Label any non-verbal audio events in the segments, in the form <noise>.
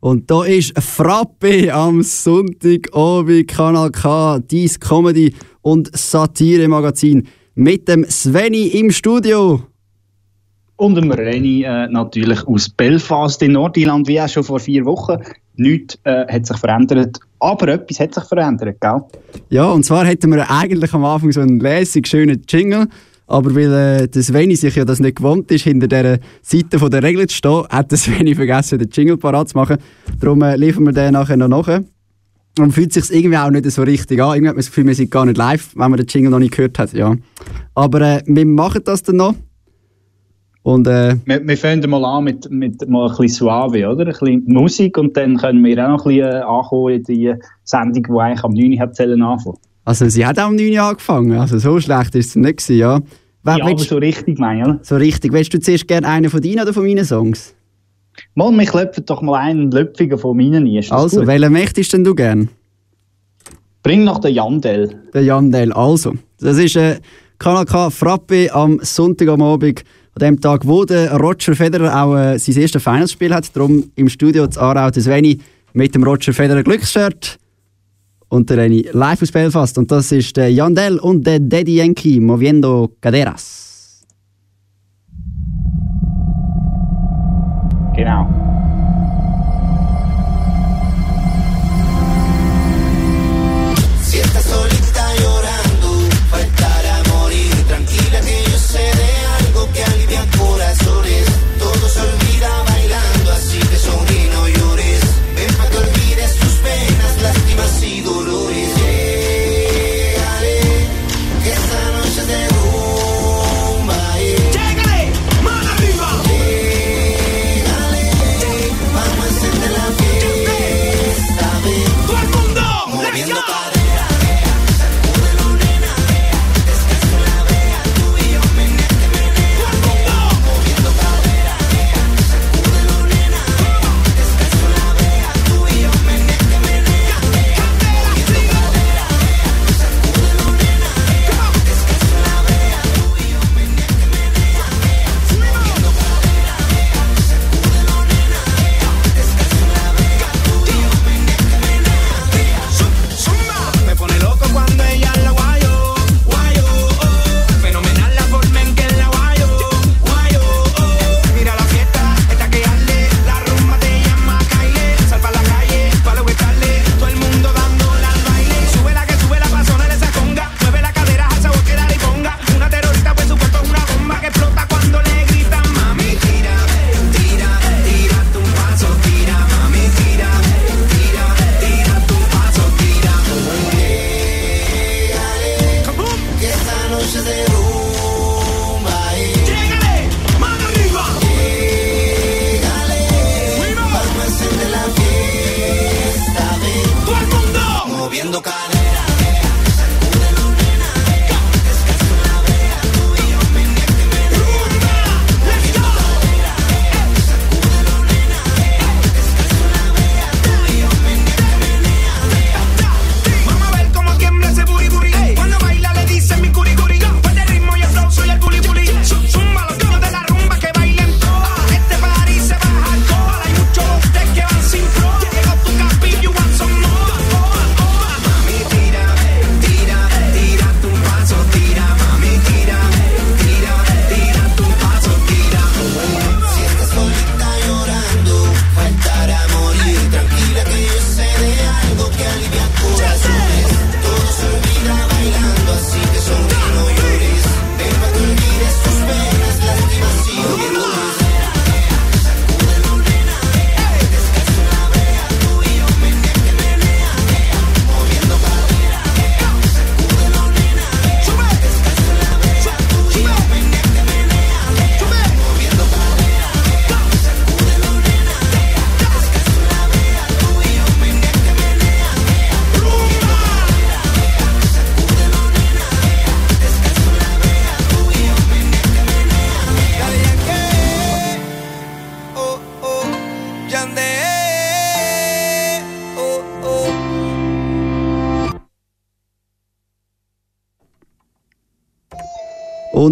Und da ist Frappe am Sonntagabend, Kanal K, dies Comedy- und Satire-Magazin mit dem Sveni im Studio. Und dem Reni äh, natürlich aus Belfast in Nordirland, wie auch schon vor vier Wochen. Nichts äh, hat sich verändert, aber etwas hat sich verändert, gell? Ja, und zwar hätten wir eigentlich am Anfang so einen lässig schönen Jingle, aber weil äh, der Sveni sich ja das nicht gewohnt ist, hinter dieser Seite von der Regel zu stehen, hat der <laughs> Sveni vergessen, den Jingle parat zu machen. Darum äh, liefern wir den nachher noch nach. Und fühlt sich irgendwie auch nicht so richtig an. Irgendwie hat man das Gefühl, wir sind gar nicht live, wenn man den Jingle noch nicht gehört hat. Ja. Aber äh, wir machen das dann noch. Und, äh, wir, wir fangen mal an mit, mit mal ein bisschen Suave, oder? Ein bisschen Musik und dann können wir auch noch ein bisschen äh, ankommen in die Sendung, die eigentlich am 9 Uhr anfangen. Also sie hat auch am 9 Uhr angefangen, also so schlecht ist es nicht gewesen, ja. Wer, ja, aber so richtig meine oder? So richtig. Willst du zuerst gerne einen von deinen oder von meinen Songs? Mal, mich klopfen doch mal einen Löpfiger von meinen ein. Also, gut? welchen möchtest denn du gern? Bring noch den Jandel. Den Jandel, also. Das ist äh, Kanal K Frappe am Sonntag am Abend an dem Tag, wo der Roger Federer auch äh, sein erstes Finalspiel hat. Darum im Studio zu Aarau das Sveni mit dem Roger Federer Glücksshirt und der Reni live aus Belfast. Und das ist der Yandel und der Daddy Yankee Moviendo Caderas. Genau.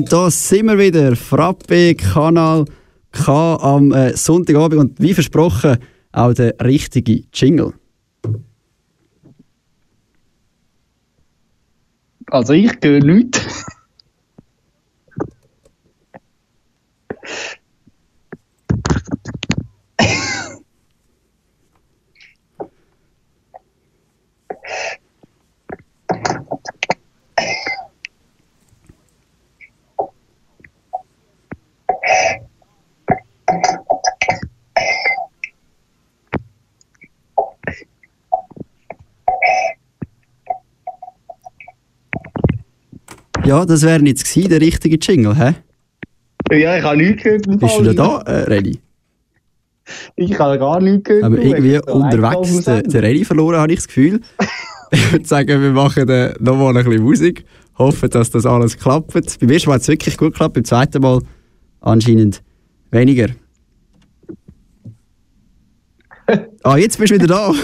Und da sind wir wieder. Frappe Kanal K am äh, Sonntagabend. Und wie versprochen, auch der richtige Jingle? Also ich höre nichts. <laughs> Ja, das wäre jetzt gewesen, der richtige Jingle, hä? Ja, ich habe nichts gehört. Bist Fall. du da, äh, Reli? Ich habe gar nichts gehört. Aber irgendwie unterwegs den, den Reli verloren, habe ich das Gefühl. <laughs> ich würde sagen, wir machen äh, noch mal ein bisschen Musik. Hoffen, dass das alles klappt. Beim ersten Mal hat es wirklich gut geklappt, beim zweiten Mal anscheinend weniger. <laughs> ah, jetzt bist du wieder da.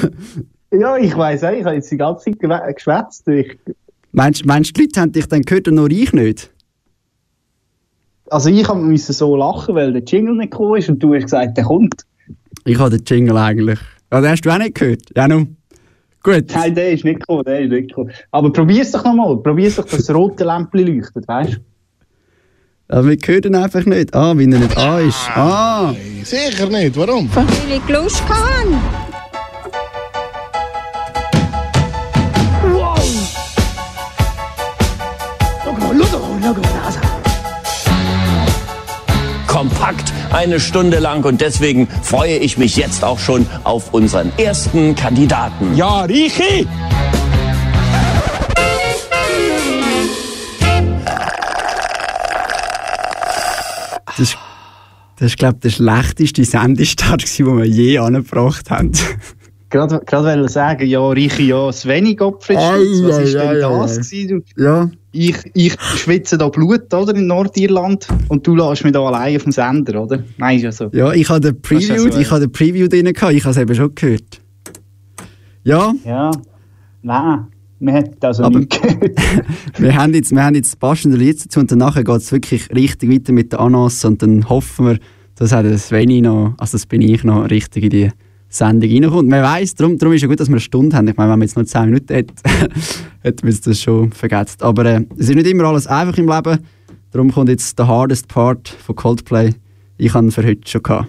Ja, ich weiss auch, ich habe jetzt die ganze Zeit geschwätzt. Ich, Meinst meinst du, die Leute haben dich dann gehört und nur ich nicht? also ich müssen so lachen, weil der Jingle nicht gekommen ist und du hast gesagt, der kommt. Ich habe den Jingle eigentlich. Ja, den hast du auch nicht gehört. Ja, nun. Gut. Nein, der ist nicht gekommen, der ist nicht gekommen. Aber probier's doch nochmal, probier's doch, dass das rote Lämpchen leuchtet, weißt du? Aber wir hören ihn einfach nicht. Ah, wenn er nicht an ist. Ah! Sicher nicht, warum? Weil ich Lust habe. kompakt eine Stunde lang und deswegen freue ich mich jetzt auch schon auf unseren ersten Kandidaten. Ja, Richi! Das ist, das ist glaube ich, der schlechteste Sendestart, den wir je angebracht haben. Gerade, gerade wollte ich sagen, ja, Richi, ja, Svenny Gottfried Stutz, was ei, denn das ja. Ich, ich schwitze da Blut, oder, in Nordirland. Und du lässt mich da allein auf dem Sender, oder? Nein, ist ja so. Ja, ich habe den Preview, so, ich habe den Preview drin gehabt, ich habe es eben schon gehört. Ja, Ja, nein, man hat also Aber- <laughs> wir haben jetzt, wir haben jetzt passende Lied dazu und danach geht es wirklich richtig weiter mit der Anas und dann hoffen wir, dass auch der Sveni noch, also das bin ich noch, richtig in die Sendung reinkommt. Man weiss, darum, darum ist ja gut, dass wir eine Stunde haben. Ich meine, wenn man jetzt nur 10 Minuten hätte, hätten wir das schon vergessen. Aber äh, es ist nicht immer alles einfach im Leben. Darum kommt jetzt der hardest Part von Coldplay. Ich habe ihn für heute schon gehabt.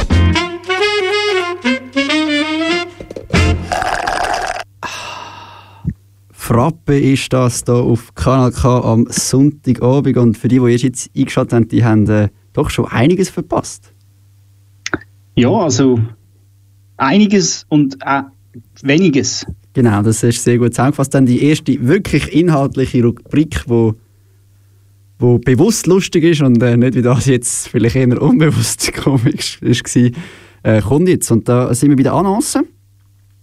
Frappe ist das hier auf Kanal K am Sonntagabend. Und für die, die jetzt eingeschaltet haben, die haben äh, doch schon einiges verpasst. Ja, also einiges und auch weniges. Genau, das ist sehr gut zusammengefasst. Dann die erste wirklich inhaltliche Rubrik, wo, wo bewusst lustig ist und äh, nicht wie das jetzt vielleicht eher unbewusst <laughs> komisch war, äh, kommt jetzt. Und da sind wir bei der Annonce.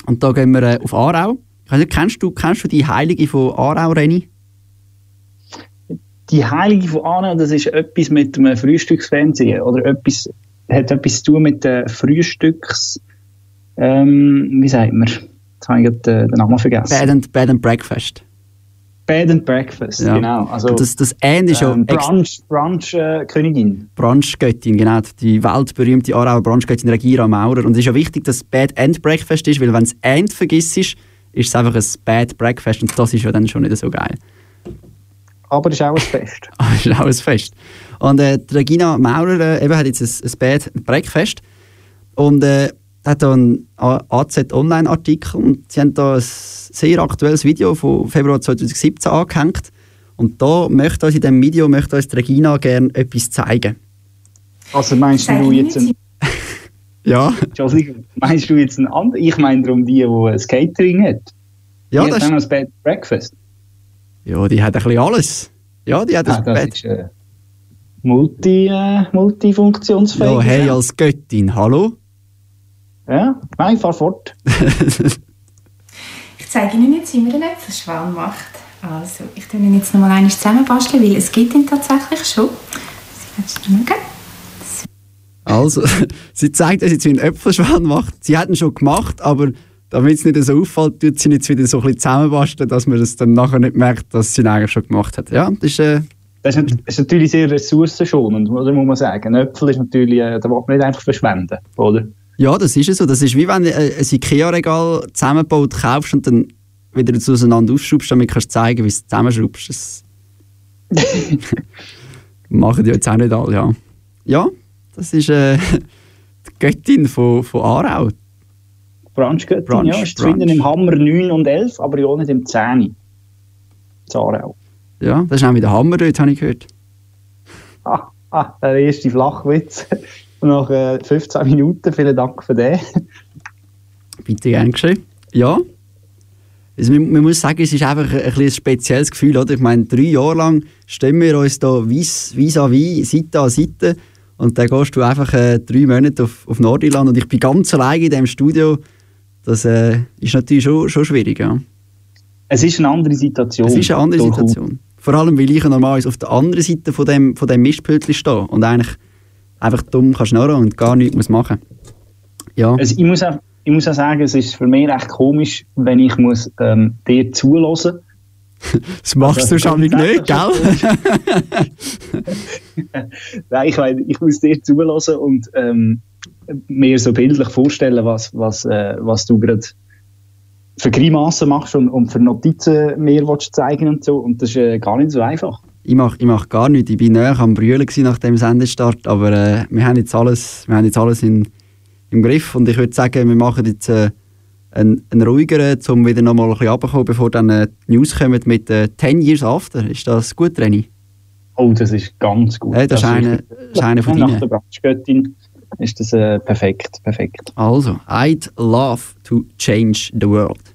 Und da gehen wir äh, auf Aarau. Nicht, kennst du, kennst du die Heilige von Aarau, Reni? Die Heilige von Aarau, das ist etwas mit dem Frühstücksfernsehen oder etwas, hat etwas zu tun mit den Frühstücks... Ähm, wie sagt man? Jetzt habe ich gerade den Namen vergessen. Bed and, Bed and Breakfast. Bed and Breakfast, Ja. genau. Also, das, das ähnlich ist ja ähm, Brunch, Brunch äh, Königin. Brunchgöttin, genau, die weltberühmte Aarauer Brunchgöttin Regira Maurer. Und es ist ja wichtig, dass es Bad and Breakfast ist, weil wenn es End vergisst, ist es einfach ein Bad Breakfast und das ist ja dann schon nicht so geil. Aber ist auch ein Fest. <laughs> Aber es ist auch ein Fest. Und äh, die Regina Maurer äh, eben hat jetzt ein, ein Bad Breakfast und äh, hat da einen A- AZ Online-Artikel und sie haben da ein sehr aktuelles Video von Februar 2017 angehängt. Und da möchte uns in diesem Video möchte uns Regina gerne etwas zeigen. Also meinst du jetzt ein, Ja, Entschuldigung, meinst du jetzt ein anderes? Ich meine darum die, die ein Catering hat. ja, die das hat noch ein Bed Breakfast. Ja, die hat ein bisschen alles. Ja, die hat Ah, ein das Bett. ist äh, multi, äh, multifunktionsfähig. Ja, hey, als Göttin, hallo? Ja, nein, fahr fort. <laughs> Ich zeige Ihnen jetzt, wie man einen Äpfelschwan macht. Also, ich tue ihn jetzt noch mal einmal zusammenbasteln, weil es gibt ihn tatsächlich schon. Sie können schauen. Also, <laughs> sie zeigt uns jetzt, wie ein Äpfelschwan macht. Sie hat ihn schon gemacht, aber damit es nicht so auffällt, tut sie ihn jetzt wieder so ein bisschen zusammenbasteln, dass man das dann nachher nicht merkt, dass sie ihn eigentlich schon gemacht hat. Ja, das ist, äh, Das ist, nat- ist natürlich sehr ressourcenschonend, oder muss man sagen. Ein Äpfel ist natürlich, äh, da will man nicht einfach verschwenden, oder? ja, das ist es so. Das ist wie wenn du äh, ein Ikea-Regal zusammengebaut kaufst und dann wieder auseinander aufschraubst, damit kannst du zeigen, wie du es zusammenschraubst. Das <laughs> <laughs> machen die jetzt auch nicht alle, ja. Ja, das ist äh, <laughs> die Göttin von, von Aarau. Brunchgöttin, Brunch, ja, ist zu finden im Hammer 9 und 11, aber ja nicht im 10. Zarau. Ja, das ist auch wieder Hammer dort, habe ich gehört. Ah, ah, der erste Flachwitz. <laughs> Nach äh, 15 Minuten, vielen Dank für den. Bitte gern geschehen. Ja. Also man, man muss sagen, es ist einfach ein, ein, ein spezielles Gefühl. Oder? Ich meine, drei Jahre lang stehen wir uns da vis vis à vis, Seite an Seite. Und dann gehst du einfach äh, drei Monate auf, auf Nordirland und ich bin ganz alleine in diesem Studio. Das äh, ist natürlich schon, schon schwierig. Ja. Es ist eine andere Situation. Es ist eine andere. Situation. Vor allem, weil ich ja normalerweise auf der anderen Seite von dem, von dem Mischpültchen stehe und eigentlich einfach dumm kann schnurren und gar nichts muss machen Ja. Also ich, muss auch, ich muss auch sagen, es ist für mich recht komisch, wenn ich muss, ähm, dir zulassen <laughs> Das machst du schon nicht, gell? <laughs> Nein, ich, meine, ich muss dir zulassen und ähm, mir so bildlich vorstellen, was, was, äh, was du gerade für Grimassen machst und, und für Notizen willst zeigen und so. Und das ist äh, gar nicht so einfach. Ich mache ich mach gar nichts. Ich war näher am Brüllen gewesen nach dem Sendestart, aber äh, wir haben jetzt alles, wir haben jetzt alles in, im Griff und ich würde sagen, wir machen jetzt einen, einen ruhigeren, um wieder noch mal ein bisschen runterzukommen, bevor dann äh, die News kommen mit äh, 10 Years After. Ist das gut, Renny? Oh, das ist ganz gut. Äh, das, ist eine, ist eine von Nach der Brunchgöttin ist das äh, perfekt, perfekt. Also, I'd love to change the world.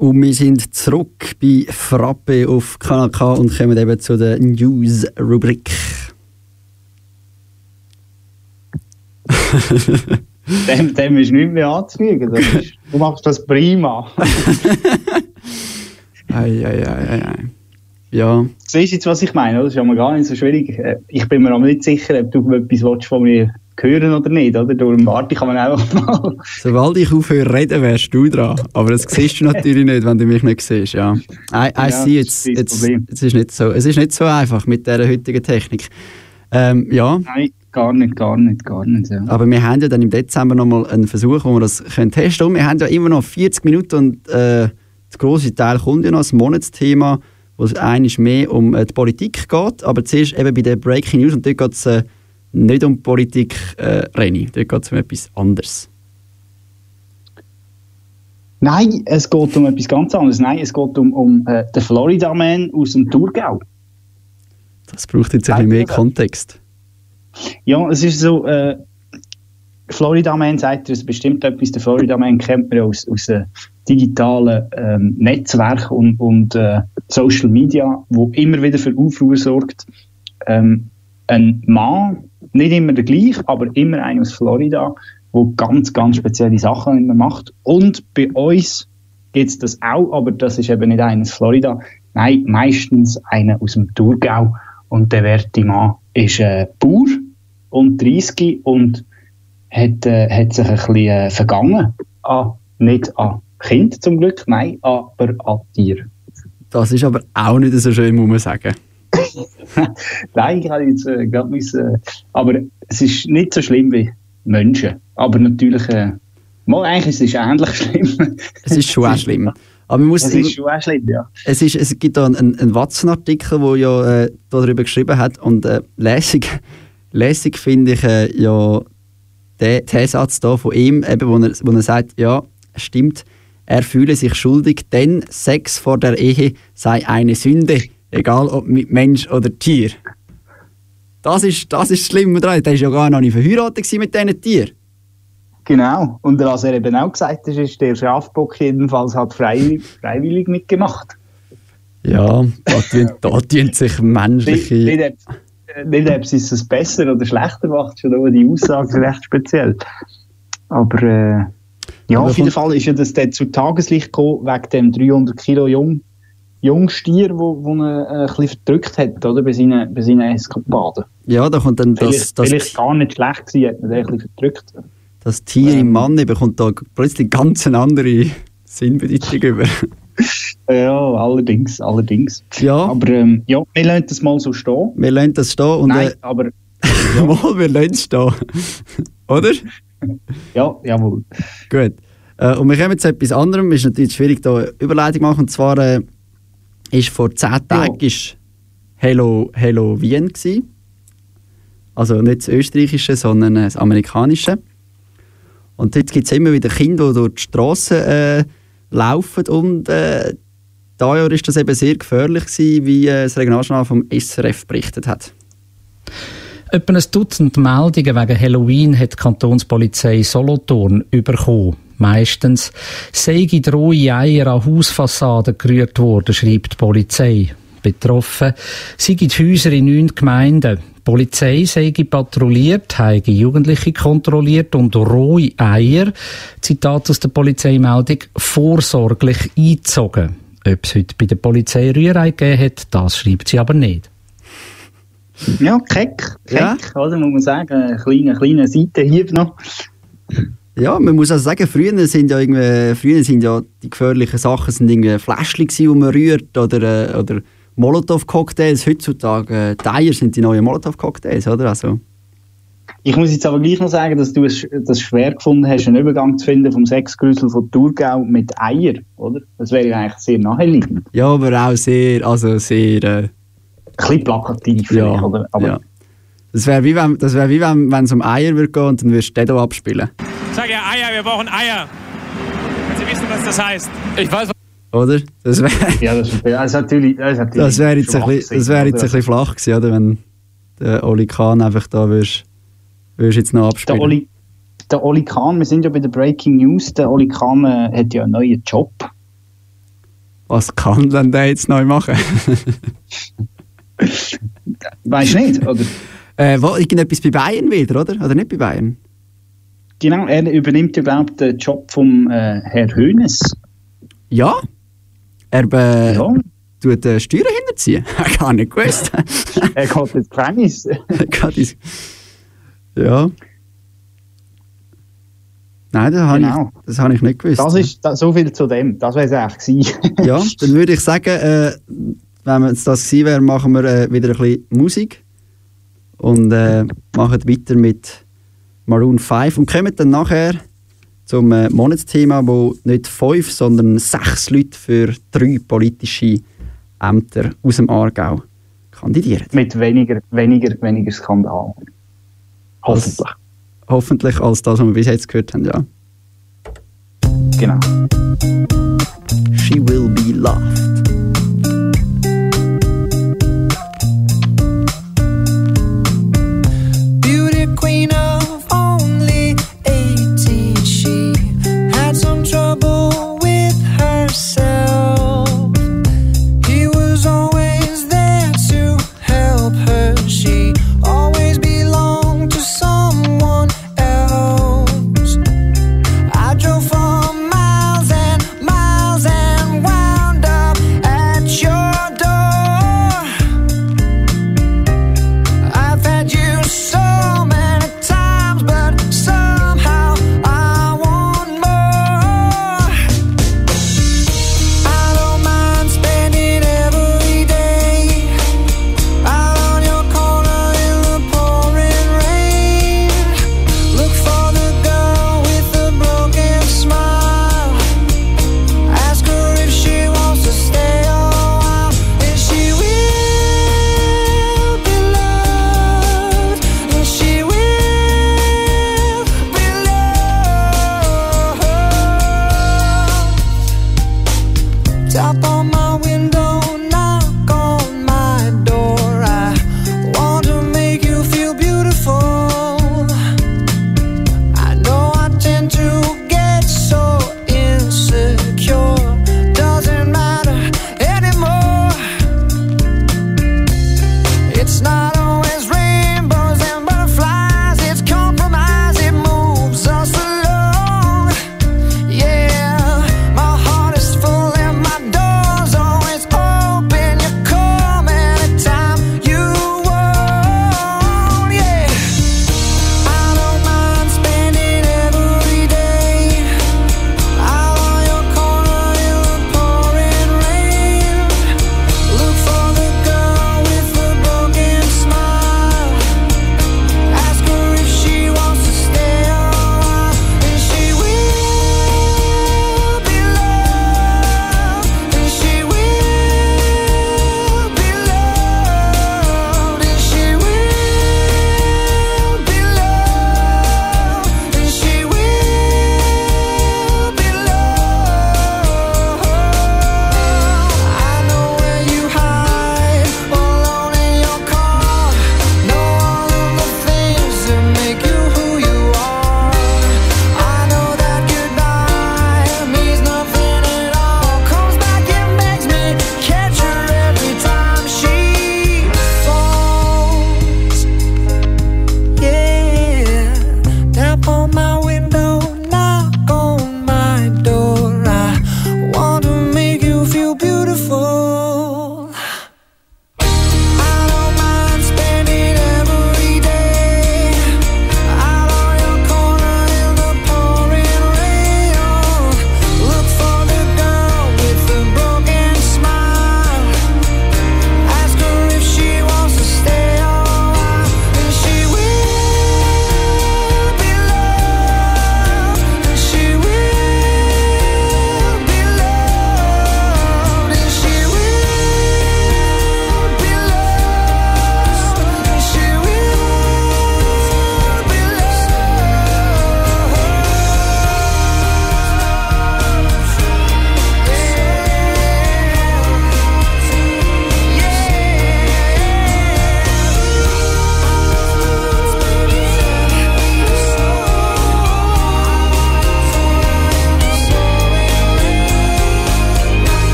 Und wir sind zurück bei Frappe auf Kanal K und kommen eben zu der News-Rubrik. <laughs> Dem, dem ist nichts mehr anzufügen. Ist, du machst das prima. <laughs> Ei, ei, ei, ei, ei. Ja, Siehst du jetzt, was ich meine? oder? Das ist ja mal gar nicht so schwierig. Äh, Ich bin mir aber nicht sicher, ob du etwas von mir hören oder nicht. Oder? Darum warte ich man einfach mal. sobald ich aufhöre reden, wärst du dran. Aber das siehst du natürlich nicht, wenn du mich nicht siehst. Ja. I, I Ja, see, jetzt, Problem. es, ist nicht so, es ist nicht so einfach mit dieser heutigen Technik. Ähm, ja, Nein, gar nicht, gar nicht, gar nicht. Ja. aber wir haben ja dann im Dezember nochmal einen Versuch, wo wir das können testen können. Wir haben ja immer noch 40 Minuten und äh, der grosse Teil kommt ja noch, das Monatsthema, wo es eigentlich mehr um äh, die Politik geht. Aber zuerst eben bei der Breaking News und dort geht es äh, nicht um Politik, äh, Reni. Dort geht es um etwas anderes. Nein, es geht um etwas ganz anderes. Nein, es geht um, um äh, den Florida Man aus dem Thurgau. Das braucht jetzt ein bisschen mehr Kontext. Ja, es ist so, äh, Florida Man sagt dir bestimmt etwas. Der Florida Man kennt man ja aus, aus äh, digitalen ähm, Netzwerken und, und äh, Social Media, wo immer wieder für Aufruhr sorgt. Ähm, ein Mann, nicht immer der gleiche, aber immer einer aus Florida, wo ganz, ganz spezielle Sachen immer macht. Und bei uns gibt es das auch, aber das ist eben nicht einer aus Florida. Nein, meistens einer aus dem Thurgau. Und der werte Mann ist äh, Bauer und 30 und hat, äh, hat sich ein bisschen äh, vergangen. An, nicht an Kind zum Glück, nein, aber an Tier. Das ist aber auch nicht so schön, muss man sagen. <laughs> Nein, ich habe jetzt äh, gerade müssen, äh, aber es ist nicht so schlimm wie Menschen. Aber natürlich, äh, mal eigentlich ist es ähnlich <laughs> schlimm. Es ist schon auch schlimm. Aber man muss immer- ist schon auch schlimm, ja. es, ist, es gibt da einen, einen Watson-Artikel, der ja äh, darüber geschrieben hat. Und äh, lässig, <laughs> lässig finde ich äh, ja den, den Satz da von ihm, eben, wo, er, wo er sagt, ja, stimmt, er fühle sich schuldig, denn Sex vor der Ehe sei eine Sünde, egal ob mit Mensch oder Tier. Das ist das, ist Schlimme daran. Der war ja gar noch nicht verheiratet mit diesen Tieren. Genau. Und was er eben auch gesagt hat, ist, der Schafbock jedenfalls hat freiwillig, freiwillig mitgemacht. Ja, da tun, da tun sich Nicht, menschliche... nicht, ob- äh, nicht ob es es besser oder schlechter macht, schon nur die Aussage ist recht speziell. Aber äh, ja, Aber auf jeden Fall ist ja das dann zu Tageslicht gekommen, wegen dem 300 Kilo Jung, Jungstier, wo, wo er äh, ein bisschen verdrückt hat, oder, bei seinen, bei seinen Eskapaden. Ja, da kommt dann das, Vielleicht, das, vielleicht gar nicht schlecht gewesen, hat man den ein bisschen verdrückt. das Tier Ähm. im Mann bekommt da plötzlich ganz eine andere Sinnbedeutung über. <laughs> Ja, allerdings, allerdings. Ja, Aber ähm, ja, wir lassen das mal so stehen. wir lassen das stehen und Nein, äh, aber <laughs> mal, wir lassen es stehen. <laughs> Oder? ja, jawohl. Gut. Äh, und wir kommen zu etwas anderem. Es ist natürlich schwierig, da Überleitung zu machen. Und zwar äh, ist vor zehn Tagen ist Hello, Hello Wien gewesen. Also nicht das österreichische, sondern das amerikanische. Und dort gibt es immer wieder Kinder, die durch die Straßen äh, laufen. Und äh, da Jahr ist das eben sehr gefährlich gewesen, wie äh, das Regionaljournal vom SRF berichtet hat. Etwa ein Dutzend Meldungen wegen Halloween hat die Kantonspolizei Solothurn bekommen. Meistens sei rohe Eier an Hausfassaden gerührt worden, schreibt die Polizei. Betroffen sei die Häuser in neun Gemeinden. Die Polizei sei patrouilliert, habe Jugendliche kontrolliert und rohe Eier, Zitat aus der Polizeimeldung, vorsorglich eingezogen. Ob es heute bei der Polizei Rührei gegeben hat, das schreibt sie aber nicht. Ja, keck, keck, Ja. oder? Muss man sagen, ein kleiner, kleiner Seitenhieb noch. Ja, man muss also sagen, früher sind ja irgendwie, früher sind ja die gefährlichen Sachen sind irgendwie Fläschchen die man rührt oder, äh, oder Molotow-Cocktails. Heutzutage, äh, die Eier sind die neuen Molotow-Cocktails, oder? Also, Ich muss jetzt aber gleich noch sagen, dass du es das schwer gefunden hast, einen Übergang zu finden vom Sexgrüssel von Thurgau mit Eier, oder? Das wäre ja eigentlich sehr naheliegend. ja, aber auch sehr, also sehr, äh, Ein bisschen plakativ, ja, oder? Aber ja. Das wäre wie wenn das wär wie wenn wenn es um Eier würde gehen und dann würdest du den hier abspielen, Sag ja Eier, wir brauchen Eier. Wenn Sie wissen, was das heißt. Ich weiß, oder? Das wäre <laughs> ja, das ist, das natürlich, das natürlich das wär jetzt, ein bisschen, das wär jetzt ein bisschen flach gewesen, oder? Wenn der Oli Kahn einfach da würdest, würdest jetzt noch abspielen. Der Oli, der Oli Kahn, wir sind ja bei der Breaking News, der Oli Kahn äh, hat ja einen neuen Job. Was kann denn der jetzt neu machen? <laughs> Weißt du nicht, oder? Äh, wo, irgendetwas bei Bayern wieder, oder? Oder nicht bei Bayern? Genau, er übernimmt ich, den Job vom äh, Herr Hönes. Ja. Er äh, Ja. tut äh, Steuern hinterziehen. <laughs> Gar nicht gewusst. <laughs> Er geht ins Gefängnis. Ja. Nein, das habe Genau. ich, das habe ich nicht gewusst. Das ist da, so viel zu dem. Das wäre es eigentlich gewesen. ja, <laughs> dann würde ich sagen, äh, wenn es das gewesen wäre, machen wir äh, wieder ein bisschen Musik und äh, machen weiter mit Maroon 5 und kommen dann nachher zum äh, Monatsthema, wo nicht fünf, sondern sechs Leute für drei politische Ämter aus dem Aargau kandidieren. Mit weniger, weniger, weniger Skandal. Hoffentlich. Hoffentlich als das, was wir bis jetzt gehört haben, ja. Genau. She will be loved.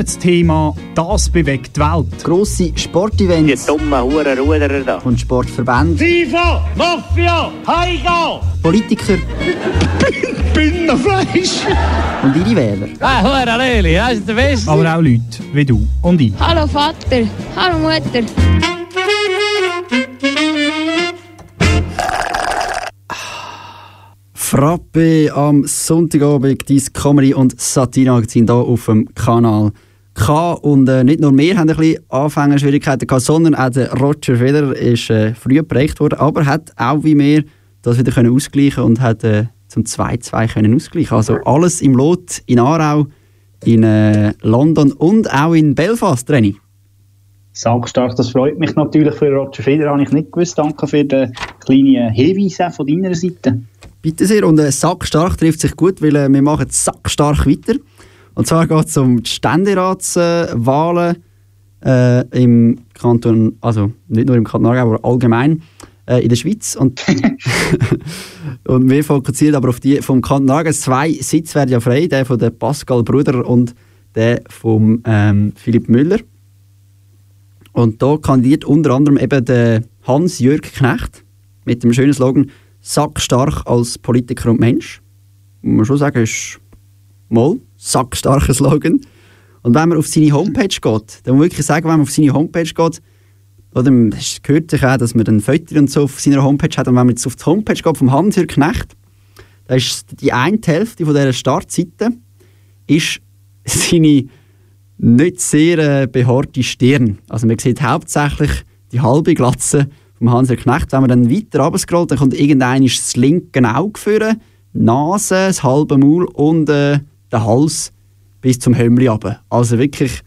Monatsthema «Das bewegt die Welt». Grosse Sportevents. Die dummen Hurenruderer da. Und Sportverbände. FIFA, Mafia, Heiga! Politiker. <laughs> Binnenfleisch! Und ihre Wähler. Ah, Hure Leli, das ist der Beste. Aber auch Leute wie du und ich. Hallo Vater, hallo Mutter. Frappe am Sonntagabend, dein Comedy- und Satire-Magazin hier auf dem Kanal K. Und äh, nicht nur wir haben ein bisschen Anfängerschwierigkeiten gehabt, sondern auch der Roger Federer ist äh, früh geprägt worden, aber hat auch wie wir das wieder können ausgleichen und hat äh, zum 2-2 können ausgleichen. Also alles im Lot in Aarau, in äh, London und auch in Belfast, Renny. Sagstark, das freut mich natürlich für Roger Federer, habe ich nicht gewusst. Danke für den kleinen Hinweis auch von deiner Seite. Bitte sehr. Und äh, Sackstark trifft sich gut, weil äh, wir machen Sackstark weiter. Und zwar geht es um die Ständeratswahlen äh, im Kanton, also nicht nur im Kanton Aargau, aber allgemein äh, in der Schweiz. Und, <laughs> und wir fokussieren aber auf die vom Kanton Aargau. Zwei Sitze werden ja frei, der von der Pascal Bruder und der von ähm, Philipp Müller. Und da kandidiert unter anderem eben der Hans-Jörg Knecht mit dem schönen Slogan «Sackstark als Politiker und Mensch». Muss man schon sagen, ist mal sackstarker Slogan. Und wenn man auf seine Homepage geht, dann muss man wirklich sagen, wenn man auf seine Homepage geht, oder es gehört sich auch, dass man ein Foto und so auf seiner Homepage hat, und wenn man jetzt auf die Homepage geht vom Hans-Jörg Knecht, da ist die eine Hälfte von dieser Startseite ist <laughs> seine nicht sehr äh, behaarte Stirn. Also man sieht hauptsächlich die halbe Glatze vom Hanser Knecht. Wenn man dann weiter runterscrollt, dann kommt irgendein das linke Auge führen, Nase, das halbe Maul und äh, der Hals bis zum Hömmli runter. Also wirklich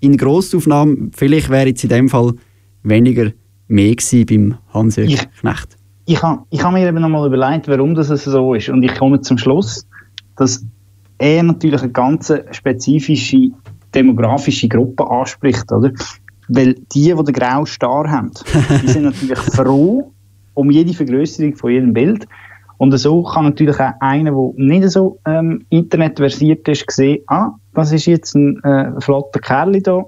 in Grossaufnahme, vielleicht wäre jetzt in dem Fall weniger mehr gewesen beim Hanser Ich- Knecht. Ich habe ich ha mir eben nochmal überlegt, warum das so ist. Und ich komme zum Schluss, dass er natürlich eine ganz spezifische demografische Gruppe anspricht, oder? Weil die, die den grauen Star haben, <laughs> die sind natürlich froh um jede Vergrößerung von jedem Bild. Und so kann natürlich auch einer, der nicht so ähm, internetversiert ist, sehen, ah, das ist jetzt ein äh, flotter Kerl da,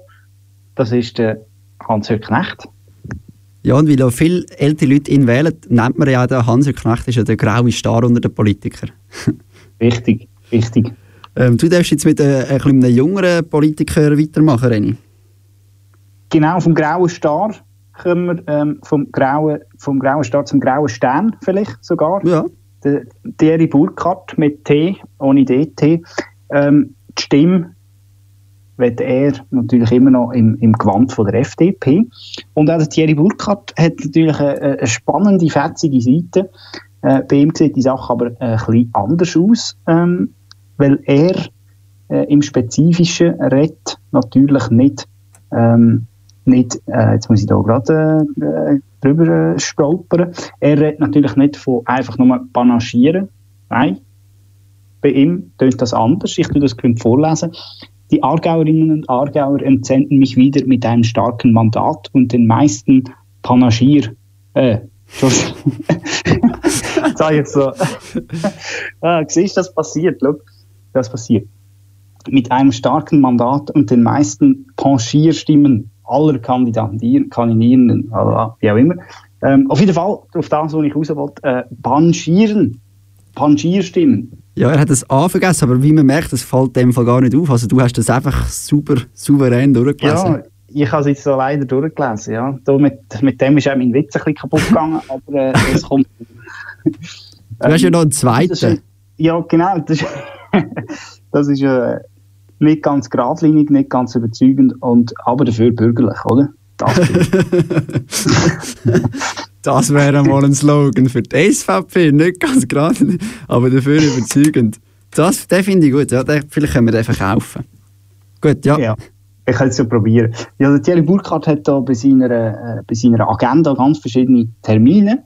das ist der Hans-Jörg Knecht. Ja, und weil auch viele ältere Leute ihn wählen, nennt man ja den Hanser Knecht ist ja der graue Star unter den Politikern. <laughs> Richtig, richtig. Ähm, du darfst jetzt mit äh, ein einem jüngeren Politiker weitermachen, Renny. Genau, vom grauen Star kommen wir ähm, vom, grauen, vom grauen Star zum grauen Stern vielleicht sogar. Ja. Der Thierry Burkhardt mit T, ohne DT. Ähm, die Stimme wird er natürlich immer noch im, im Gewand von der FDP. Und auch der Thierry Burkhardt hat natürlich eine, eine spannende, fetzige Seite. Äh, bei ihm sieht die Sache aber äh, ein bisschen anders aus, ähm, weil er äh, im Spezifischen redet natürlich nicht, ähm, nicht äh, jetzt muss ich da gerade äh, drüber äh, stolpern, er redet natürlich nicht von einfach nur panaschieren, nein, bei ihm tönt das anders, ich tue das vorlesen. Die Aargauerinnen und Aargauer entsenden mich wieder mit einem starken Mandat und den meisten Panaschier, äh. <laughs> Sag jetzt so. <laughs> ah, siehst das passiert, schau, das passiert. Mit einem starken Mandat und den meisten Penchierstimmen aller Kandidaten, wie auch immer. Ähm, auf jeden Fall, auf das, was ich raus wollte, äh, Panchieren, Panchierstimmen. Ja, er hat das A vergessen, aber wie man merkt, das fällt dem Fall gar nicht auf. Also du hast das einfach super souverän durchgelesen. Ja, ich habe es jetzt so leider durchgelesen, ja. Da mit, mit dem ist auch mein Witz ein bisschen kaputt gegangen, <laughs> aber äh, es kommt. Du hast ja noch einen zweiten. Das ist, ja, genau. Das ist, <laughs> das ist äh, nicht ganz geradlinig, nicht ganz überzeugend, und, aber dafür bürgerlich, oder? Das <laughs> wäre mal ein Slogan für die SVP, nicht ganz gerade, aber dafür überzeugend. Das, den finde ich gut, ja, den, vielleicht können wir den verkaufen. Gut, ja. ja. Ich kann es ja probieren. Ja, der Thierry Burkhardt hat da bei seiner, äh, bei seiner Agenda ganz verschiedene Termine.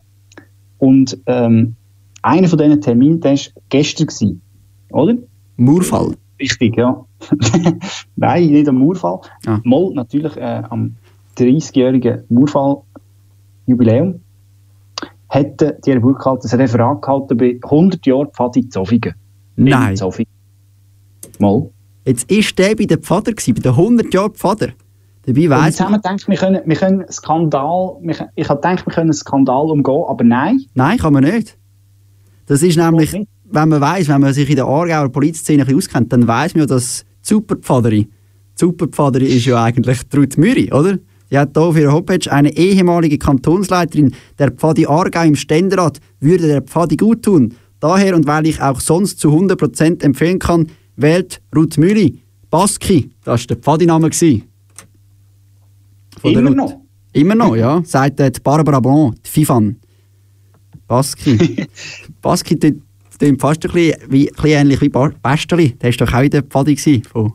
Und ähm, einer von diesen Terminen, der war gestern, gewesen, oder? Murfall. Richtig, ja. <laughs> Nein, nicht am Murfall. Ah. Mal natürlich äh, am 30-jährigen Murfall-Jubiläum hat der Thierry Burkhardt ein Referat gehalten bei 100 Jahren Pfadi Zofingen. Nein. In Zofingen. Mal. Jetzt ist der bei der Pfader gewesen, bei den 100 Jahren Pfader. Dabei weiss wir gedacht, wir können, wir können Skandal, wir, ich habe gedacht, wir können einen Skandal umgehen, aber nein. Nein, kann man nicht. Das ist nämlich, wenn man weiß, wenn man sich in der Aargauer Polizszene ein bisschen auskennt, dann weiß man ja, dass die Superpfaderi, die Superpfaderi ist ja eigentlich Ruth Müri, oder? Sie hat hier auf ihrer Homepage eine ehemalige Kantonsleiterin der Pfadi Aargau im Ständerat würde der Pfadi gut tun. Daher und weil ich auch sonst zu 100% empfehlen kann, wählt Ruth Müri. Baski, das war der Pfadi-Name. Von Immer noch? Immer noch, ja. <laughs> Sagt äh, Barbara Blanc, die Fifan. Baski. <laughs> Baski tut fast ein bisschen, wie, ein bisschen ähnlich wie Bästerli. Der war doch auch in der Pfadi von,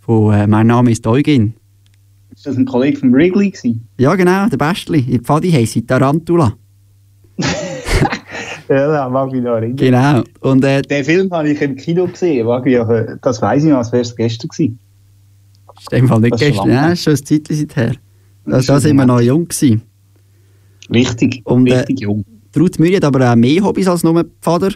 von äh, «Mein Name ist Eugen». Ist das ein Kollege von Wrigley gewesen? Ja genau, der Bästerli. In der Pfadi heisst sie Tarantula. <laughs> Ja, da mag ich noch erinnern. Genau. Und, äh, Den Film habe ich im Kino gesehen, mag ich, aber das weiß ich noch, als wäre es gestern gewesen. ist in dem Fall nicht Das gestern, ja, ist schon ein Zeitchen seither. Da, Das sind wir noch jung gewesen. Richtig, Und, äh, richtig jung. Die Ruth Müri hat aber auch mehr Hobbys als nur Pfader.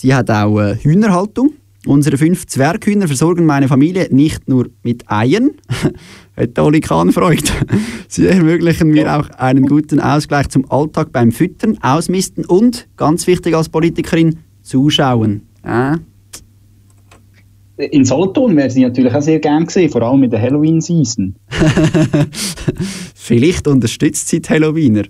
Sie hat auch äh, Hühnerhaltung. Unsere fünf Zwerghühner versorgen meine Familie nicht nur mit Eiern, <laughs> hat Oli Kahn freut. <laughs> Sie ermöglichen mir auch einen guten Ausgleich zum Alltag beim Füttern, Ausmisten und, ganz wichtig als Politikerin, Zuschauen. Ja, In Solothurn wäre sie natürlich auch sehr gern gesehen, vor allem in der Halloween-Season. <laughs> Vielleicht unterstützt sie die Halloweener.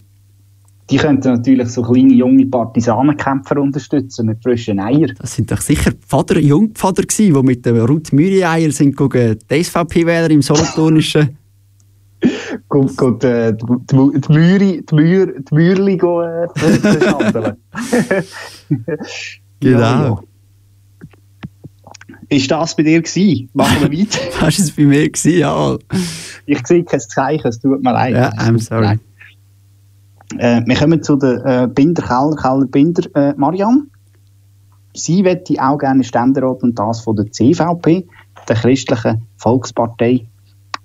Die könnten natürlich so kleine junge Partisanenkämpfer unterstützen mit frischen Eiern. Das sind doch sicher Pfader, Jungpfader gewesen, die mit den Ruth Müri-Eier sind gegen die SVP-Wähler im Solothurnischen. <laughs> Gut, gut, äh, die, die, die Müri, die Mühr, die Mührli äh. <laughs> Genau. Ja, ja. Ist das bei dir gewesen? Machen wir weiter. <laughs> Das war es bei mir, gewesen, ja. Ich sehe kein Zeichen, es tut mir leid. Ja, I'm sorry. Äh, wir kommen zu der äh, Binder, Keller, Keller, Binder, äh, Marianne. Sie möchte auch gerne Ständerat und das von der CVP, der Christlichen Volkspartei.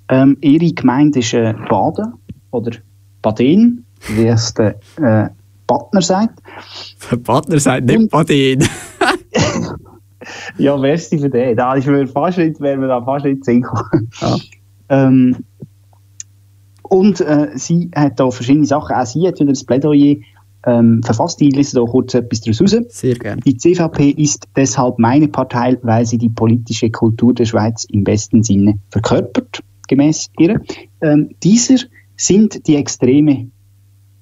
Ähm, ihre Gemeinde ist äh, Baden oder Baden, wie es der äh, Partner sagt. Der Partner sagt nicht Baden. <laughs> Ja, merci für den. Da ist mir fast nicht, wäre mir da fast nicht Sinn gekommen. ähm, und äh, sie hat da verschiedene Sachen. Auch sie hat wieder das Plädoyer ähm, verfasst. Ich lese da kurz etwas daraus raus. Sehr gerne. Die CVP ist deshalb meine Partei, weil sie die politische Kultur der Schweiz im besten Sinne verkörpert, gemäß ihr. Ähm, dieser sind die Extreme,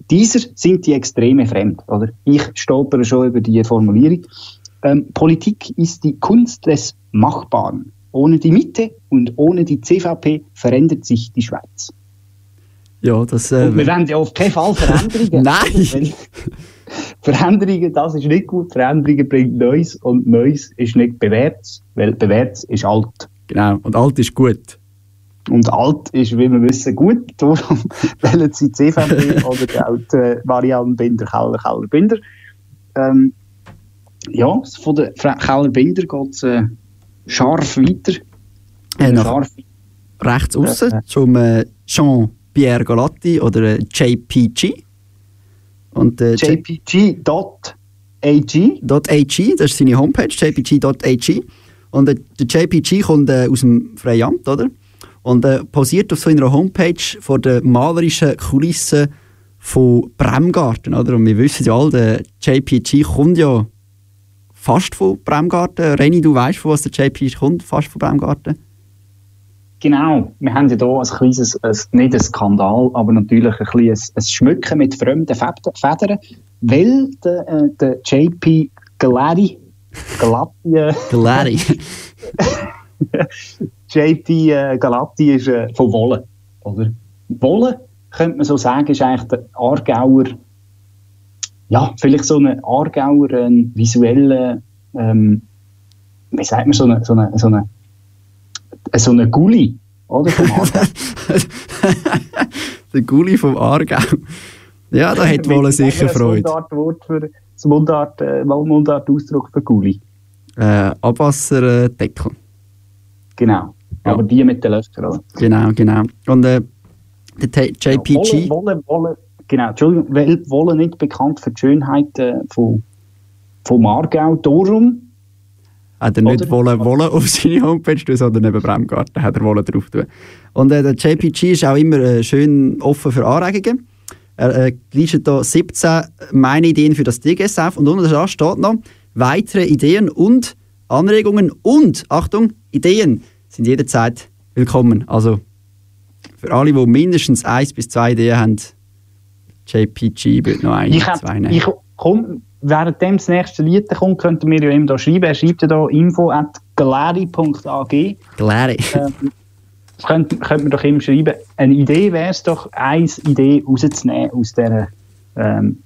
dieser sind die Extreme fremd, oder? Ich stolpere schon über die Formulierung. Ähm, Politik ist die Kunst des Machbaren. Ohne die Mitte und ohne die CVP verändert sich die Schweiz. Ja, das. Äh, wir wollen ja auf keinen Fall <laughs> Veränderungen. Nein! <laughs> Veränderungen, das ist nicht gut. Veränderungen bringt Neues und Neues ist nicht bewährt, weil bewährt ist alt. Genau, und alt ist gut. Und alt ist, wie wir wissen, gut. <laughs> Darum wählen sie die CVP oder die äh, Marianne Binder, Keller, Keller, Binder. Ähm, ja, von der Keller Binder geht es äh, scharf weiter. Äh, Scharf rechts außen Ja, ja. zum äh, Jean-Pierre Galatti oder äh, JPG. Und äh, JPG.ag. .ag, das ist seine Homepage, jpg.ag. Und äh, der JPG kommt äh, aus dem Freiamt, oder? Und äh, posiert auf so einer Homepage vor der malerischen Kulisse von Bremgarten, oder? Und wir wissen ja alle, der JPG kommt ja fast von Bremgarten. Reni, du weißt, von was der JPG kommt, fast von Bremgarten? Genau, wir haben ja hier ein kleines, ein, nicht ein Skandal, aber natürlich ein kleines ein Schmücken mit fremden Fed- Federn, weil der, äh, der JP Galati, <laughs> äh, Galati. JP äh, Galati ist äh, von Wolle, oder? Wolle, könnte man so sagen, ist eigentlich der Aargauer, ja, vielleicht so ein Aargauer äh, visueller, ähm, wie sagt man, so eine, so eine, so eine, so eine Gulli, oder? Vom <laughs> der Gulli vom Aargau. Ja, da hat wohl sicher Freude. Das Mundartwort für das Mundart, äh, Mundart-Ausdruck für Gulli. Äh, Abwasserdeckel. Genau. Aber die mit den Löchern, oder? Genau, genau. Und äh, der JPG. Wolle, Wolle, Wolle, genau, Entschuldigung, Wolle nicht bekannt für die Schönheit äh, von, vom Aargau. Darum hat er nicht wollen, wollen auf seine Homepage tun, sondern eben Bremgarten hat er wollen drauf tun. Und äh, der JPG ist auch immer äh, schön offen für Anregungen. Er äh, listet hier 17 meine Ideen für das DGS auf und unter dran steht noch weitere Ideen und Anregungen und, Achtung, Ideen sind jederzeit willkommen. Also für alle, die mindestens eins bis zwei Ideen haben, JPG wird noch eine, Ich, zwei hab, nehmen. ich komm, währenddem das nächste Lied kommt, könnten wir ja ihm da schreiben. Er schreibt ja da info at galari.ag. Glary. Ähm, das könnte, man doch ihm schreiben. Eine Idee wäre es doch, eine Idee rauszunehmen aus dieser, ähm,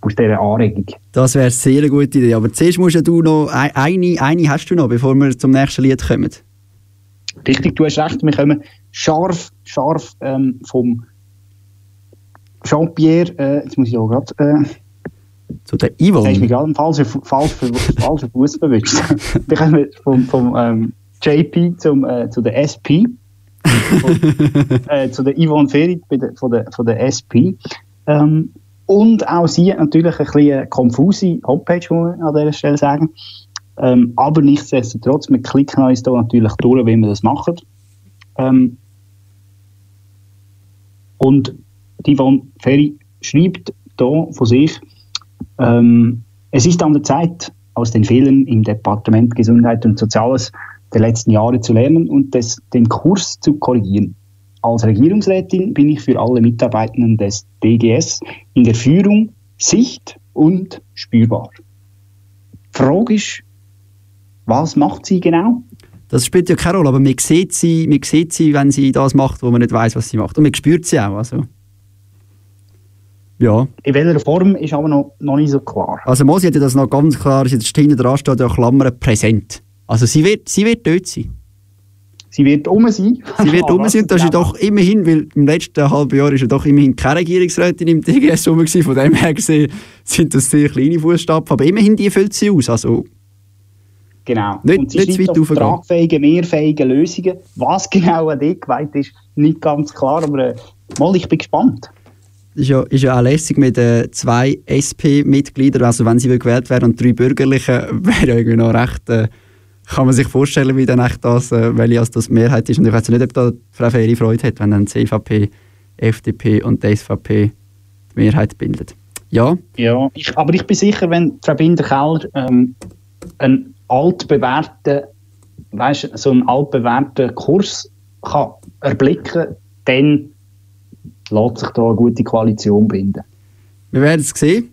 aus dieser Anregung. Das wäre eine sehr gute Idee. Aber zuerst musst ja du noch ein- eine, eine hast du noch, bevor wir zum nächsten Lied kommen. Richtig, du hast recht, wir kommen scharf, scharf ähm, vom Jean-Pierre, äh, jetzt muss ich auch gerade, äh, Zu der Hast du mich Yvonne. gerade im falschen, falschen, <laughs> falschen Fuß verwischt. Dann kommen wir vom, vom ähm, JP zum, äh, zu der SP. Von, <laughs> äh, zu der Yvonne Ferit von, der, von der SP. Ähm, und auch sie hat natürlich ein bisschen eine konfuse Homepage, muss man an dieser Stelle sagen. Ähm, aber nichtsdestotrotz, wir klicken uns da natürlich durch, wie wir das machen. Ähm, und die Yvonne Ferry schreibt da von sich, ähm, es ist an der Zeit, aus den Fehlern im Departement Gesundheit und Soziales der letzten Jahre zu lernen und des, den Kurs zu korrigieren. Als Regierungsrätin bin ich für alle Mitarbeitenden des DGS in der Führung sicht- und spürbar. Frage ist, was macht sie genau? Das spielt ja keine Rolle, aber man sieht sie, man sieht sie wenn sie das macht, wo man nicht weiß, was sie macht. Und man spürt sie auch. Also. Ja. In welcher Form ist aber noch, noch nicht so klar. Also Mosi hat ja das noch ganz klar, ist jetzt hinten dran steht ja Klammern präsent. Also sie wird, sie wird dort sein. Sie wird um sein. Sie wird <laughs> um sein und das sie ist genau doch immerhin, weil im letzten halben Jahr ist ja doch immerhin keine Regierungsrätin im DGS rum gewesen, von dem her gesehen sind das sehr kleine Fußstapfen, aber immerhin die füllt sie aus. Also Genau. Nicht- und sie nicht weit auf tragfähige, mehrfähige Lösungen. Was genau an dort geweiht ist, nicht ganz klar, aber äh, mal, ich bin gespannt. Ist ja, ist ja auch lässig mit äh, zwei SP-Mitgliedern, also wenn sie gewählt werden und drei Bürgerliche, <laughs> wäre ja irgendwie noch recht, äh, kann man sich vorstellen, wie dann das, äh, welche als das Mehrheit ist. Und ich weiß nicht, ob da Frau Ferry Freude hat, wenn dann CVP, FDP und die SVP die Mehrheit bildet. Ja, Ja, ich, aber ich bin sicher, wenn Frau Binder-Keller ähm, einen altbewährten, weißt, so einen altbewährten Kurs kann erblicken dann lässt sich da eine gute Koalition binden. wir werden es sehen.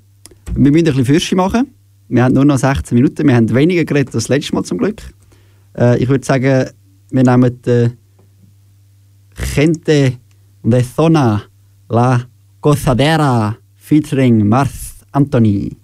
Wir müssen ein bisschen Fürsche machen. Wir haben nur noch 16 Minuten. Wir haben weniger geredet als das letzte Mal zum Glück. Äh, ich würde sagen, wir nehmen die Gente de Zona La Gozadera featuring Marth Anthony.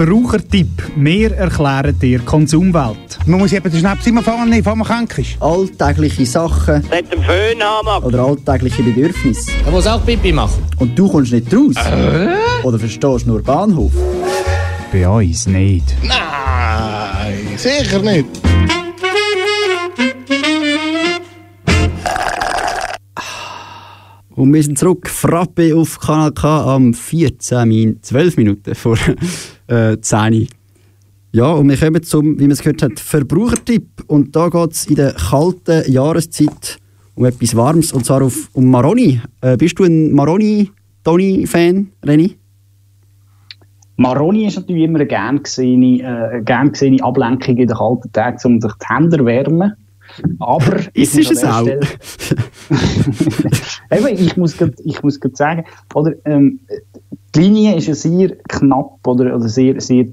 Verbrauchertipp. Wir erklären dir Konsumwelt. Man muss eben den Schnaps immer fahren, bevor man krank ist. Alltägliche Sachen Nicht den Föhn haben. oder alltägliche Bedürfnisse. Er muss auch Pipi machen. Und du kommst nicht raus? Oder verstehst nur Bahnhof? Bei uns nicht. Nein, sicher nicht. Und wir sind zurück. Frappe auf Kanal K am 14 Min 12 Minuten vor äh, 10 Uhr. Ja, und wir kommen zum, wie man es gehört hat, Verbrauchertipp. Und da geht es in der kalten Jahreszeit um etwas Warmes, und zwar auf, um Maroni. Äh, bist du ein Maroni-Toni-Fan, Reni? Maroni ist natürlich immer eine gern gesehene, äh, gern gesehene Ablenkung in den kalten Tagen, um sich die Hände zu wärmen. Aber <laughs> Ist es auch? <laughs> <laughs> Eben, ich muss grad, ich muss grad sagen, oder, ähm, die Linie ist ja sehr knapp oder, oder sehr, sehr,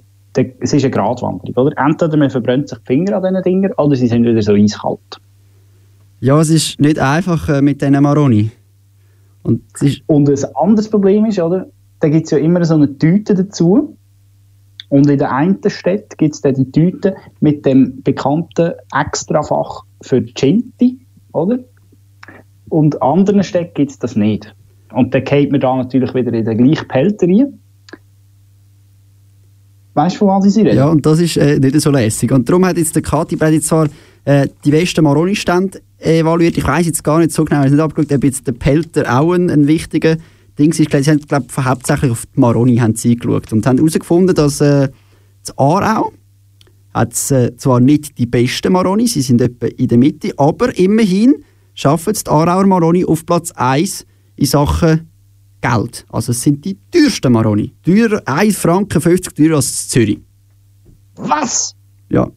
es ist eine Gratwanderung. Oder? Entweder man verbrennt sich die Finger an diesen Dingern oder sie sind wieder so eiskalt. Ja, es ist nicht einfach äh, mit diesen Maroni. Und es ist, Und ein anderes Problem ist, oder, da gibt es ja immer so eine Tüte dazu. Und in der einen Stadt gibt es dann die Tüte mit dem bekannten Extrafach für Cinti, oder? Und in anderen Städten gibt es das nicht. Und dann geht man da natürlich wieder in den gleichen Pelter rein. Weißt du, von was ich rede? Ja, und das ist äh, nicht so lässig. Und darum hat jetzt der Kati Brady zwar äh, die besten Maroni-Stände evaluiert. Ich weiß jetzt gar nicht so genau, ich habe nicht abgeschaut, ob jetzt der Pelter auch ein, ein wichtiger Ding ist. Ich glaube, Sie haben glaub, hauptsächlich auf die Maroni haben geschaut und haben herausgefunden, dass äh, das Aarau hat äh, zwar nicht die besten Maroni, sie sind etwa in der Mitte, aber immerhin schaffen es die Aarauer Maroni auf Platz 1 in Sachen Geld. Also es sind die teuersten Maroni. Teurer, 1 Franken 50 teurer als Zürich. Was? Ja.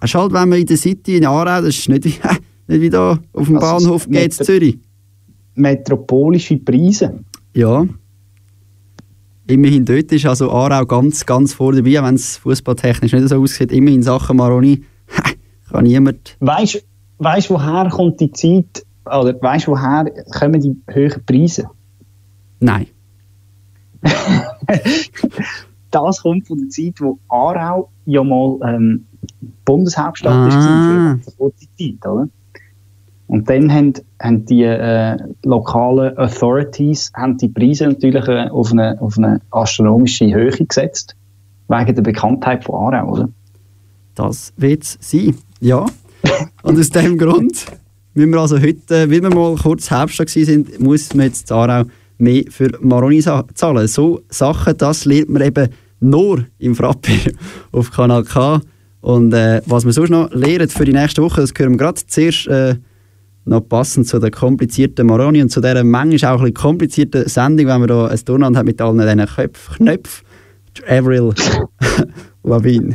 Es ist halt, wenn man in der City in Aarau, das ist nicht wie, <laughs> nicht wie da auf dem Das ist Bahnhof geht der- Zürich. Metropolische Preise. Ja. Immerhin dort ist also Aarau ganz, ganz vorne dabei, wenn es fußballtechnisch nicht so aussieht. Immerhin Sachen Maroni <laughs> kann niemand. Weißt du, woher kommt die Zeit, oder weißt du, woher kommen die höheren Preise? Nein. <laughs> das kommt von der Zeit, wo Aarau ja mal ähm, Bundeshauptstadt Ah. ist für kurze Zeit, oder? Und dann haben, haben die äh, lokalen Authorities haben die Preise natürlich äh, auf, eine, auf eine astronomische Höhe gesetzt, wegen der Bekanntheit von Aarau, oder? Das wird es sein. Ja. Und aus dem Grund <laughs> müssen wir also heute, weil wir mal kurz Herbststag sind, muss man jetzt Aarau mehr für Maroni zahlen. So Sachen, das lernt man eben nur im Frappe <laughs> auf Kanal K. Und äh, was wir sonst noch lernen für die nächste Woche, das hören wir gerade zuerst äh, noch passend zu der komplizierten Maroni und zu dieser manchmal auch ein bisschen komplizierten Sendung, wenn man da ein Durcheinander hat mit allen diesen Köpf Knöpfen. Avril <laughs> Lavigne.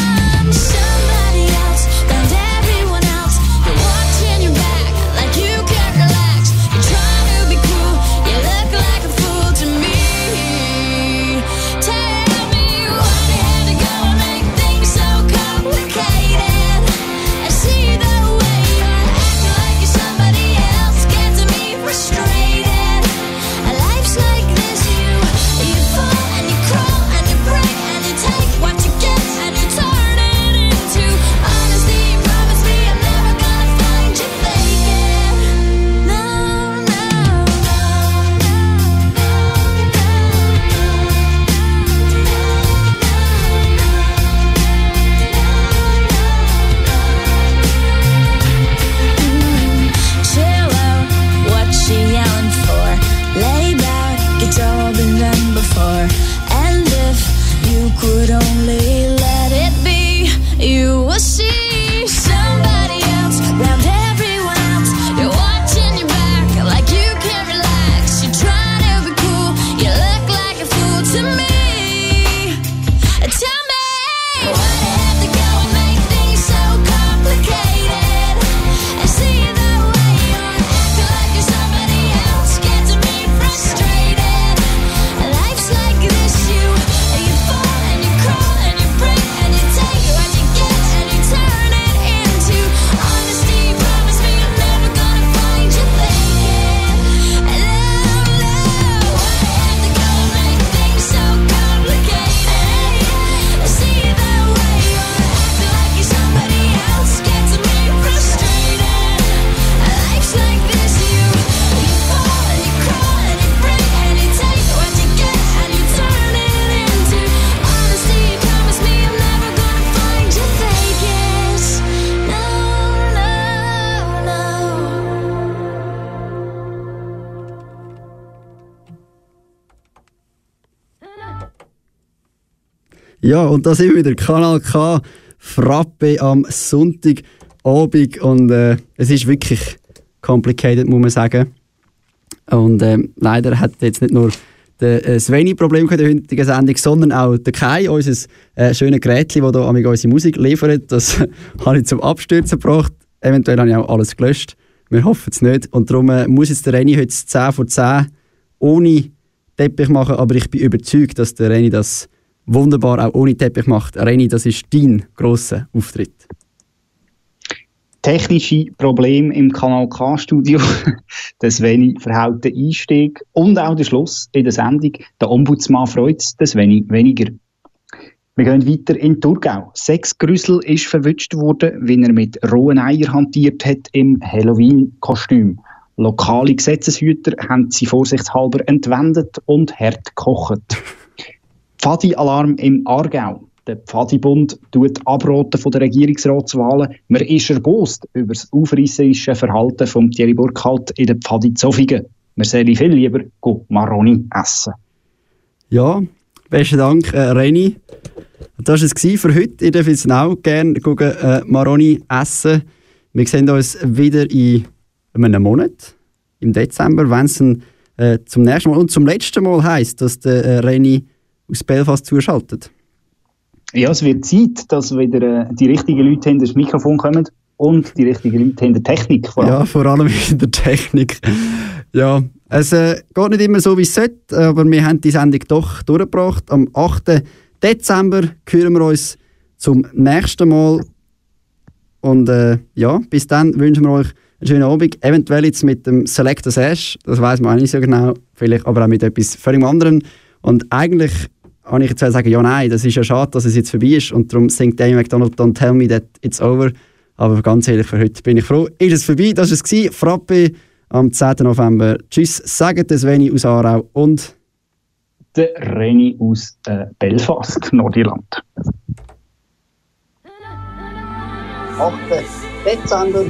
Ja, und da sind wir wieder. Kanal K, Frappe am Sonntagabend. Und äh, es ist wirklich complicated, muss man sagen. Und ähm, leider hat jetzt nicht nur der äh, Sveni Problem in der heutigen Sendung, sondern auch der Kai, unser äh, schönes Gerät, das hier unsere Musik liefert. Das <laughs> habe ich zum Abstürzen gebracht. Eventuell habe ich auch alles gelöscht. Wir hoffen es nicht. Und darum äh, muss jetzt der Reni heute 10 vor 10 ohne Teppich machen. Aber ich bin überzeugt, dass der Reni das wunderbar auch ohne Teppich macht. Reni, das ist dein grosser Auftritt. technische Probleme im Kanal K-Studio, <laughs> das wenig verhalte Einstieg und auch der Schluss in der Sendung. Der Ombudsmann freut es, das wenig weniger. Wir gehen weiter in Thurgau. Sechs Grüssel ist verwünscht worden, wie er mit rohen Eier hantiert hat im Halloween-Kostüm. Lokale Gesetzeshüter haben sie vorsichtshalber entwendet und hart gekocht. <laughs> Pfadi-Alarm im Aargau. Der Pfadi-Bund tut abraten von den Regierungsratswahlen. Man ist erbost über das aufreisserische Verhalten von Thierry Burkhalter in der Pfadi Zofingen. Man soll viel lieber Maroni essen. Ja, besten Dank, äh, Reni. Das war es für heute. Ihr dürft jetzt auch gerne äh, Maroni essen. Wir sehen uns wieder in einem Monat, im Dezember, wenn es äh, zum nächsten Mal und zum letzten Mal heisst, dass der äh, Reni aus Belfast zuschaltet. Ja, es wird Zeit, dass wieder äh, die richtigen Leute hinter das Mikrofon kommen und die richtigen Leute hinter Technik. Vor allem. Ja, vor allem <laughs> in der Technik. ja, es äh, geht nicht immer so, wie es sollte, aber wir haben die Sendung doch durchgebracht. Am 8. Dezember hören wir uns zum nächsten Mal. Und äh, ja, bis dann wünschen wir euch einen schönen Abend. Eventuell jetzt mit dem Selector Sash, das weiß man auch nicht so genau, vielleicht aber auch mit etwas völlig anderem. Und eigentlich habe ich jetzt sagen, ja nein, das ist ja schade, dass es jetzt vorbei ist und darum singt Dave McDonald «Don't tell me that it's over». Aber ganz ehrlich, für heute bin ich froh. Ist es vorbei, das war es. gewesen. Frappe am 10. November. Tschüss, sagt es Veni aus Aarau und Der Reni aus äh, Belfast, Nordirland. 8. Dezember